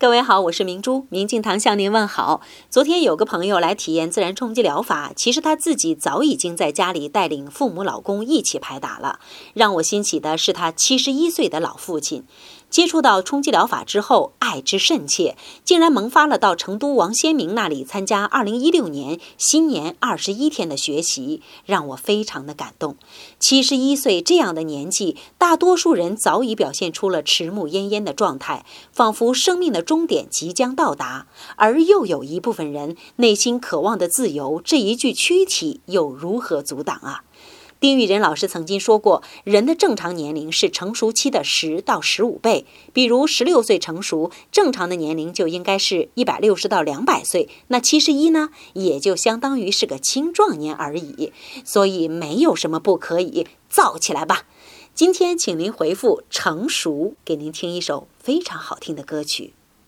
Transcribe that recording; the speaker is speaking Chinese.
各位好，我是明珠，明镜堂向您问好。昨天有个朋友来体验自然冲击疗法，其实他自己早已经在家里带领父母、老公一起拍打了。让我欣喜的是，他七十一岁的老父亲。接触到冲击疗法之后，爱之甚切，竟然萌发了到成都王先明那里参加二零一六年新年二十一天的学习，让我非常的感动。七十一岁这样的年纪，大多数人早已表现出了迟暮奄奄的状态，仿佛生命的终点即将到达；而又有一部分人内心渴望的自由，这一具躯体又如何阻挡啊？丁玉仁老师曾经说过，人的正常年龄是成熟期的十到十五倍。比如十六岁成熟，正常的年龄就应该是一百六十到两百岁。那七十一呢，也就相当于是个青壮年而已。所以没有什么不可以，造起来吧！今天请您回复“成熟”，给您听一首非常好听的歌曲。